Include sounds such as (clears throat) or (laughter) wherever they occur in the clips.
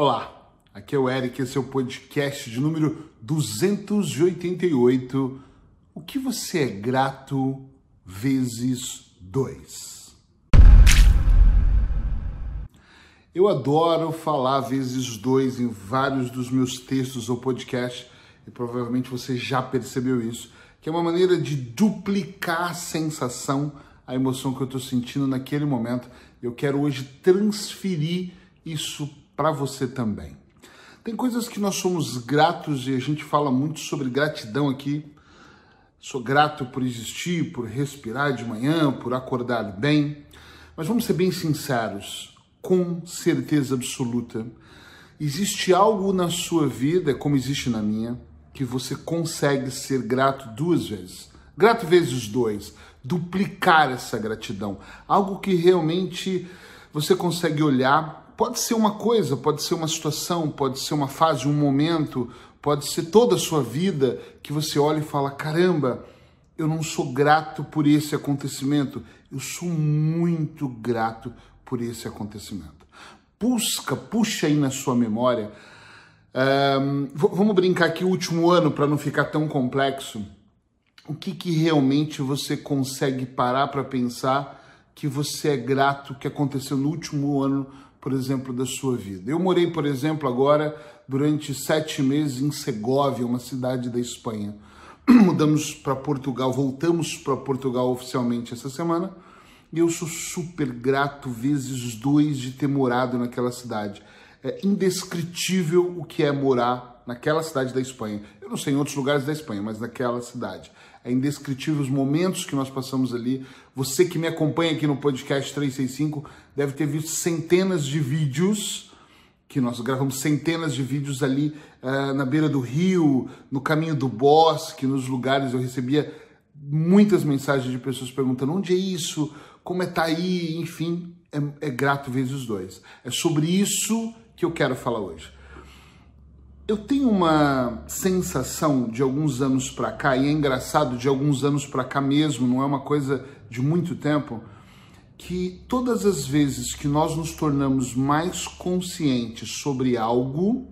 Olá, aqui é o Eric, esse é o podcast de número 288. O que você é grato vezes dois? Eu adoro falar vezes dois em vários dos meus textos ou podcasts, e provavelmente você já percebeu isso, que é uma maneira de duplicar a sensação, a emoção que eu estou sentindo naquele momento. Eu quero hoje transferir isso para você também. Tem coisas que nós somos gratos e a gente fala muito sobre gratidão aqui. Sou grato por existir, por respirar de manhã, por acordar bem. Mas vamos ser bem sinceros, com certeza absoluta, existe algo na sua vida, como existe na minha, que você consegue ser grato duas vezes. Grato vezes dois. Duplicar essa gratidão. Algo que realmente você consegue olhar pode ser uma coisa, pode ser uma situação, pode ser uma fase, um momento, pode ser toda a sua vida que você olha e fala: caramba, eu não sou grato por esse acontecimento, eu sou muito grato por esse acontecimento. Busca, puxa aí na sua memória. Um, vamos brincar aqui o último ano para não ficar tão complexo. O que, que realmente você consegue parar para pensar que você é grato que aconteceu no último ano por exemplo, da sua vida. Eu morei, por exemplo, agora durante sete meses em Segóvia, uma cidade da Espanha. (clears throat) Mudamos para Portugal, voltamos para Portugal oficialmente essa semana. E eu sou super grato vezes dois de ter morado naquela cidade. É indescritível o que é morar naquela cidade da Espanha. Eu não sei em outros lugares da Espanha, mas naquela cidade. É indescritível os momentos que nós passamos ali. Você que me acompanha aqui no podcast 365 deve ter visto centenas de vídeos que nós gravamos centenas de vídeos ali uh, na beira do rio, no caminho do bosque, nos lugares. Eu recebia muitas mensagens de pessoas perguntando onde é isso, como é tá aí, enfim, é, é grato vezes dois. É sobre isso que eu quero falar hoje. Eu tenho uma sensação de alguns anos para cá, e é engraçado, de alguns anos para cá mesmo, não é uma coisa de muito tempo, que todas as vezes que nós nos tornamos mais conscientes sobre algo,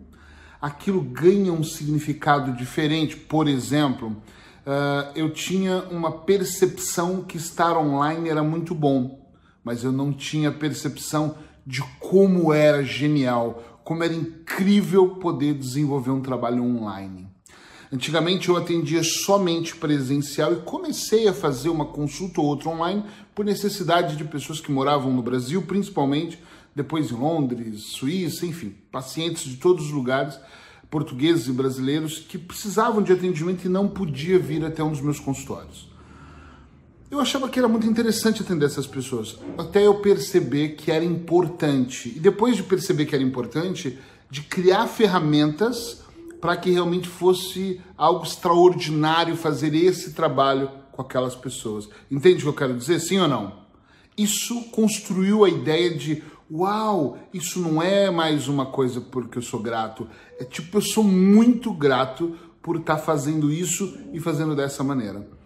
aquilo ganha um significado diferente. Por exemplo, uh, eu tinha uma percepção que estar online era muito bom, mas eu não tinha percepção de como era genial, como era incrível poder desenvolver um trabalho online. Antigamente eu atendia somente presencial e comecei a fazer uma consulta ou outra online por necessidade de pessoas que moravam no Brasil, principalmente, depois em Londres, Suíça, enfim, pacientes de todos os lugares, portugueses e brasileiros, que precisavam de atendimento e não podia vir até um dos meus consultórios. Eu achava que era muito interessante atender essas pessoas, até eu perceber que era importante. E depois de perceber que era importante, de criar ferramentas para que realmente fosse algo extraordinário fazer esse trabalho com aquelas pessoas. Entende o que eu quero dizer? Sim ou não? Isso construiu a ideia de uau, isso não é mais uma coisa porque eu sou grato. É tipo, eu sou muito grato por estar tá fazendo isso e fazendo dessa maneira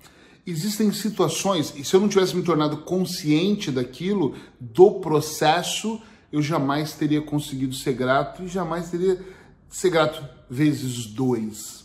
existem situações, e se eu não tivesse me tornado consciente daquilo, do processo, eu jamais teria conseguido ser grato e jamais teria ser grato vezes dois.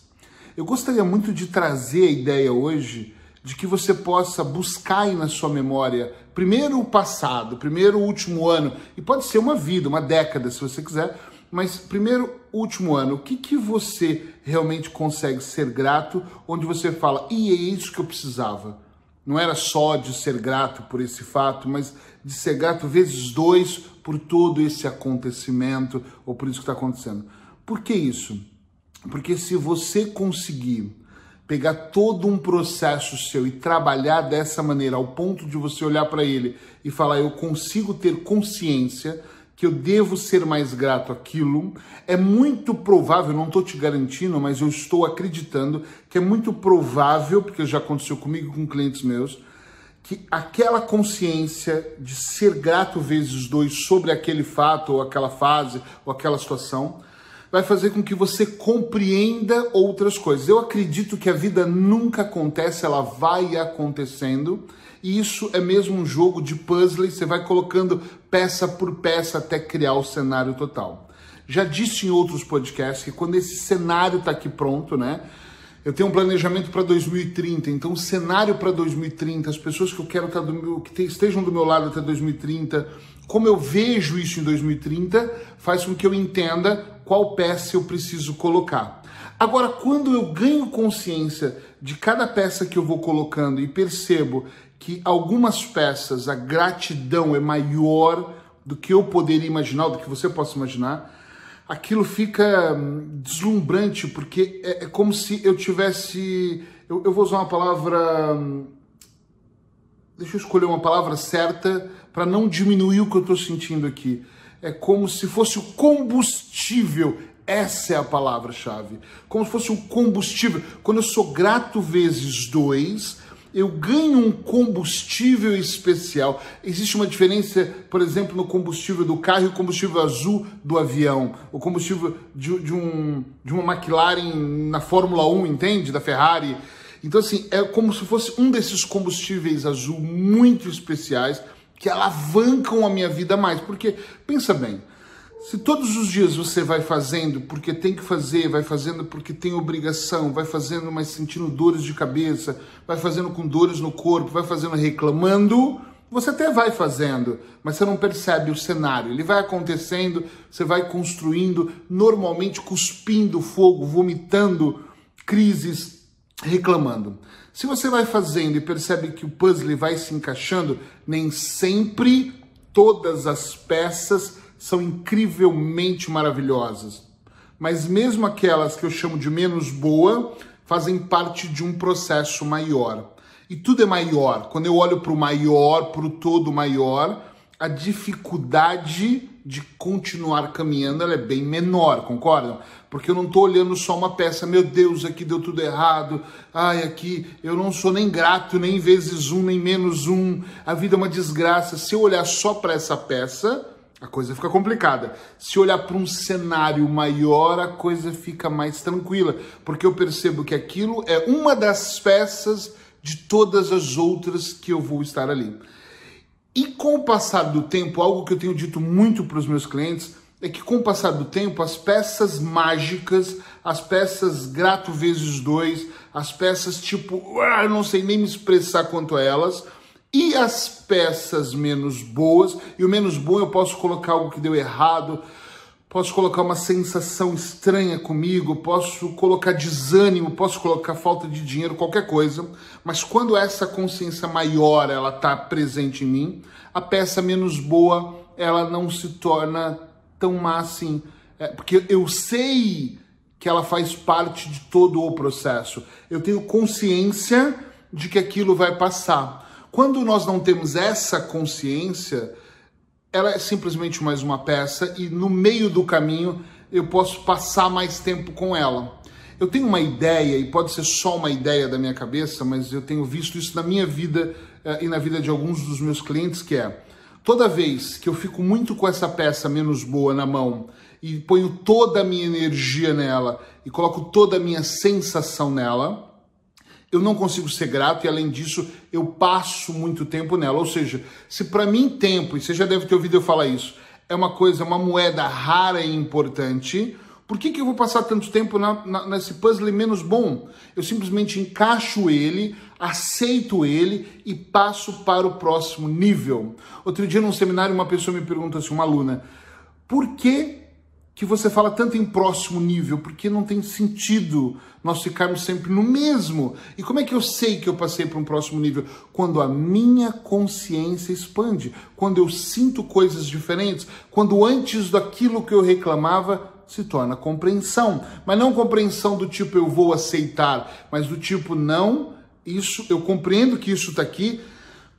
Eu gostaria muito de trazer a ideia hoje de que você possa buscar aí na sua memória primeiro o passado, primeiro o último ano, e pode ser uma vida, uma década, se você quiser, mas primeiro, último ano, o que, que você realmente consegue ser grato, onde você fala, e é isso que eu precisava. Não era só de ser grato por esse fato, mas de ser grato vezes dois por todo esse acontecimento ou por isso que está acontecendo. Por que isso? Porque se você conseguir pegar todo um processo seu e trabalhar dessa maneira, ao ponto de você olhar para ele e falar, eu consigo ter consciência que eu devo ser mais grato àquilo, é muito provável, não estou te garantindo, mas eu estou acreditando que é muito provável, porque já aconteceu comigo com clientes meus, que aquela consciência de ser grato vezes dois sobre aquele fato, ou aquela fase, ou aquela situação, vai fazer com que você compreenda outras coisas. Eu acredito que a vida nunca acontece, ela vai acontecendo e isso é mesmo um jogo de puzzle, você vai colocando peça por peça até criar o cenário total. Já disse em outros podcasts que quando esse cenário está aqui pronto, né? Eu tenho um planejamento para 2030, então o cenário para 2030, as pessoas que eu quero do meu, que estejam do meu lado até 2030, como eu vejo isso em 2030, faz com que eu entenda qual peça eu preciso colocar. Agora, quando eu ganho consciência de cada peça que eu vou colocando e percebo que algumas peças a gratidão é maior do que eu poderia imaginar, do que você possa imaginar, aquilo fica hum, deslumbrante, porque é, é como se eu tivesse. Eu, eu, vou usar uma palavra. Hum, deixa eu escolher uma palavra certa para não diminuir o que eu estou sentindo aqui. É como se fosse o combustível. Essa é a palavra-chave. Como se fosse um combustível. Quando eu sou grato vezes dois, eu ganho um combustível especial. Existe uma diferença, por exemplo, no combustível do carro e o combustível azul do avião, o combustível de, de, um, de uma McLaren na Fórmula 1, entende? Da Ferrari. Então, assim, é como se fosse um desses combustíveis azul muito especiais que alavancam a minha vida mais. Porque, pensa bem, se todos os dias você vai fazendo porque tem que fazer, vai fazendo porque tem obrigação, vai fazendo mas sentindo dores de cabeça, vai fazendo com dores no corpo, vai fazendo reclamando, você até vai fazendo, mas você não percebe o cenário. Ele vai acontecendo, você vai construindo, normalmente cuspindo fogo, vomitando crises, reclamando. Se você vai fazendo e percebe que o puzzle vai se encaixando, nem sempre todas as peças são incrivelmente maravilhosas. Mas mesmo aquelas que eu chamo de menos boa, fazem parte de um processo maior. E tudo é maior. Quando eu olho para o maior, para o todo maior, a dificuldade de continuar caminhando é bem menor, concordam? Porque eu não estou olhando só uma peça, meu Deus, aqui deu tudo errado, ai, aqui eu não sou nem grato, nem vezes um, nem menos um, a vida é uma desgraça. Se eu olhar só para essa peça, a coisa fica complicada. Se olhar para um cenário maior, a coisa fica mais tranquila, porque eu percebo que aquilo é uma das peças de todas as outras que eu vou estar ali. E com o passar do tempo, algo que eu tenho dito muito para os meus clientes é que com o passar do tempo, as peças mágicas, as peças grato vezes dois, as peças tipo, ah, eu não sei nem me expressar quanto a elas, e as peças menos boas, e o menos bom eu posso colocar algo que deu errado, posso colocar uma sensação estranha comigo, posso colocar desânimo, posso colocar falta de dinheiro, qualquer coisa, mas quando essa consciência maior ela está presente em mim, a peça menos boa ela não se torna tão má assim, é, porque eu sei que ela faz parte de todo o processo, eu tenho consciência de que aquilo vai passar. Quando nós não temos essa consciência, ela é simplesmente mais uma peça e no meio do caminho eu posso passar mais tempo com ela. Eu tenho uma ideia, e pode ser só uma ideia da minha cabeça, mas eu tenho visto isso na minha vida eh, e na vida de alguns dos meus clientes, que é toda vez que eu fico muito com essa peça menos boa na mão e ponho toda a minha energia nela e coloco toda a minha sensação nela, eu não consigo ser grato e além disso eu passo muito tempo nela. Ou seja, se para mim tempo, e você já deve ter ouvido eu falar isso, é uma coisa, uma moeda rara e importante, por que, que eu vou passar tanto tempo na, na, nesse puzzle menos bom? Eu simplesmente encaixo ele, aceito ele e passo para o próximo nível. Outro dia num seminário uma pessoa me pergunta assim, uma aluna, por que que você fala tanto em próximo nível, porque não tem sentido nós ficarmos sempre no mesmo. E como é que eu sei que eu passei para um próximo nível? Quando a minha consciência expande, quando eu sinto coisas diferentes, quando antes daquilo que eu reclamava se torna compreensão, mas não compreensão do tipo eu vou aceitar, mas do tipo não, isso eu compreendo que isso está aqui,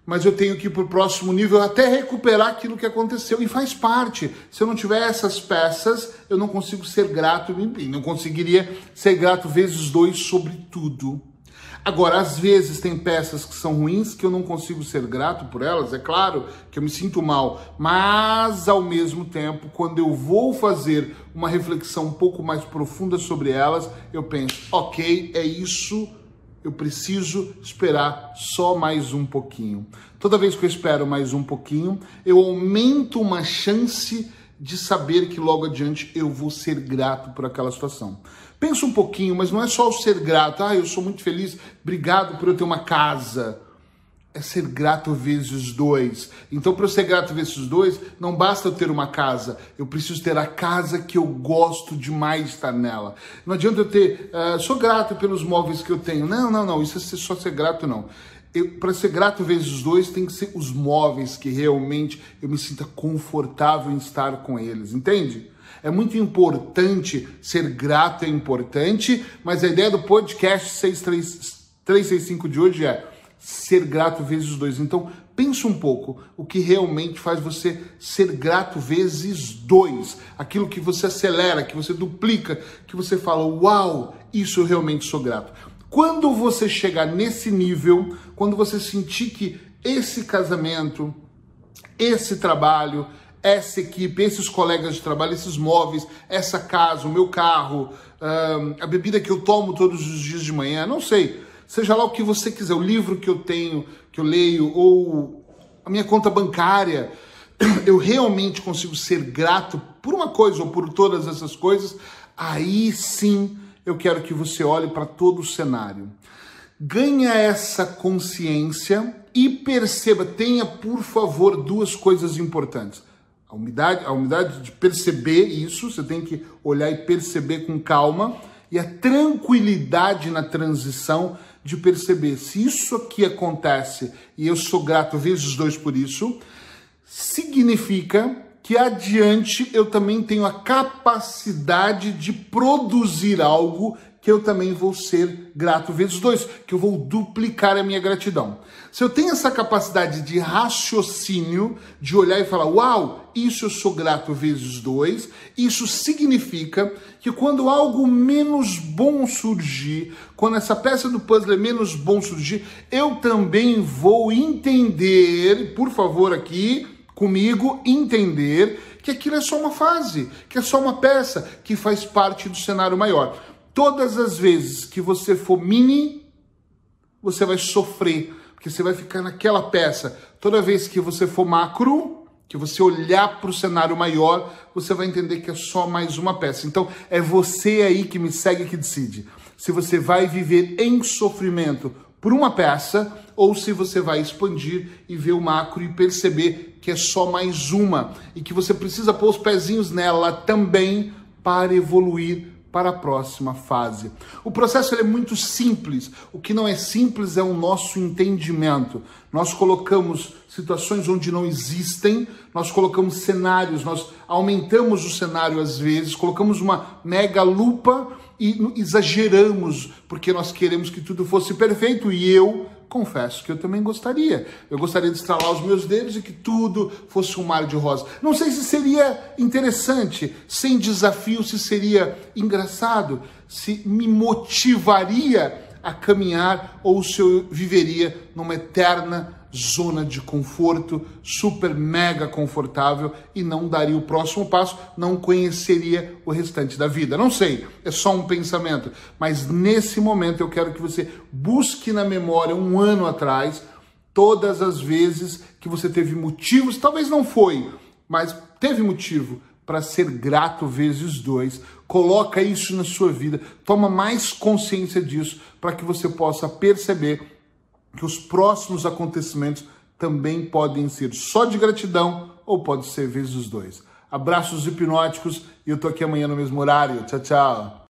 mas eu tenho que ir para o próximo nível até recuperar aquilo que aconteceu. E faz parte. Se eu não tiver essas peças, eu não consigo ser grato não conseguiria ser grato vezes dois sobre tudo. Agora, às vezes tem peças que são ruins que eu não consigo ser grato por elas, é claro que eu me sinto mal, mas ao mesmo tempo, quando eu vou fazer uma reflexão um pouco mais profunda sobre elas, eu penso, ok, é isso eu preciso esperar só mais um pouquinho. Toda vez que eu espero mais um pouquinho, eu aumento uma chance de saber que logo adiante eu vou ser grato por aquela situação. Pensa um pouquinho, mas não é só o ser grato. Ah, eu sou muito feliz, obrigado por eu ter uma casa. É ser grato vezes dois. Então, para eu ser grato vezes dois, não basta eu ter uma casa. Eu preciso ter a casa que eu gosto demais de estar nela. Não adianta eu ter, uh, sou grato pelos móveis que eu tenho. Não, não, não. Isso é só ser grato, não para ser grato vezes dois, tem que ser os móveis que realmente eu me sinta confortável em estar com eles, entende? É muito importante, ser grato é importante, mas a ideia do podcast 365 de hoje é ser grato vezes dois. Então, pense um pouco o que realmente faz você ser grato vezes dois. Aquilo que você acelera, que você duplica, que você fala, uau, isso eu realmente sou grato. Quando você chegar nesse nível, quando você sentir que esse casamento, esse trabalho, essa equipe, esses colegas de trabalho, esses móveis, essa casa, o meu carro, a bebida que eu tomo todos os dias de manhã, não sei, seja lá o que você quiser, o livro que eu tenho, que eu leio, ou a minha conta bancária, (clears throat) eu realmente consigo ser grato por uma coisa ou por todas essas coisas, aí sim eu quero que você olhe para todo o cenário. Ganha essa consciência e perceba, tenha por favor duas coisas importantes. A humildade, a humildade de perceber isso, você tem que olhar e perceber com calma, e a tranquilidade na transição de perceber se isso aqui acontece e eu sou grato vezes dois por isso, significa que adiante eu também tenho a capacidade de produzir algo que eu também vou ser grato vezes dois, que eu vou duplicar a minha gratidão. Se eu tenho essa capacidade de raciocínio, de olhar e falar, uau, isso eu sou grato vezes dois, isso significa que quando algo menos bom surgir, quando essa peça do puzzle é menos bom surgir, eu também vou entender, por favor, aqui, comigo entender que aquilo é só uma fase, que é só uma peça que faz parte do cenário maior. Todas as vezes que você for mini, você vai sofrer, porque você vai ficar naquela peça. Toda vez que você for macro, que você olhar para o cenário maior, você vai entender que é só mais uma peça. Então, é você aí que me segue que decide. Se você vai viver em sofrimento por uma peça ou se você vai expandir e ver o macro e perceber que é só mais uma e que você precisa pôr os pezinhos nela também para evoluir para a próxima fase. O processo é muito simples. O que não é simples é o nosso entendimento. Nós colocamos situações onde não existem, nós colocamos cenários, nós aumentamos o cenário às vezes, colocamos uma mega lupa e exageramos porque nós queremos que tudo fosse perfeito e eu confesso que eu também gostaria. Eu gostaria de estralar os meus dedos e que tudo fosse um mar de rosa. Não sei se seria interessante, sem desafio, se seria engraçado, se me motivaria a caminhar ou se eu viveria numa eterna zona de conforto, super mega confortável e não daria o próximo passo, não conheceria o restante da vida. Não sei, é só um pensamento, mas nesse momento eu quero que você busque na memória um ano atrás todas as vezes que você teve motivos, talvez não foi, mas teve motivo para ser grato vezes dois. Coloca isso na sua vida, toma mais consciência disso para que você possa perceber que os próximos acontecimentos também podem ser só de gratidão ou pode ser vezes os dois. Abraços hipnóticos e eu tô aqui amanhã no mesmo horário. Tchau, tchau.